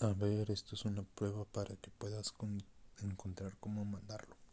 A ver, esto es una prueba para que puedas encontrar cómo mandarlo.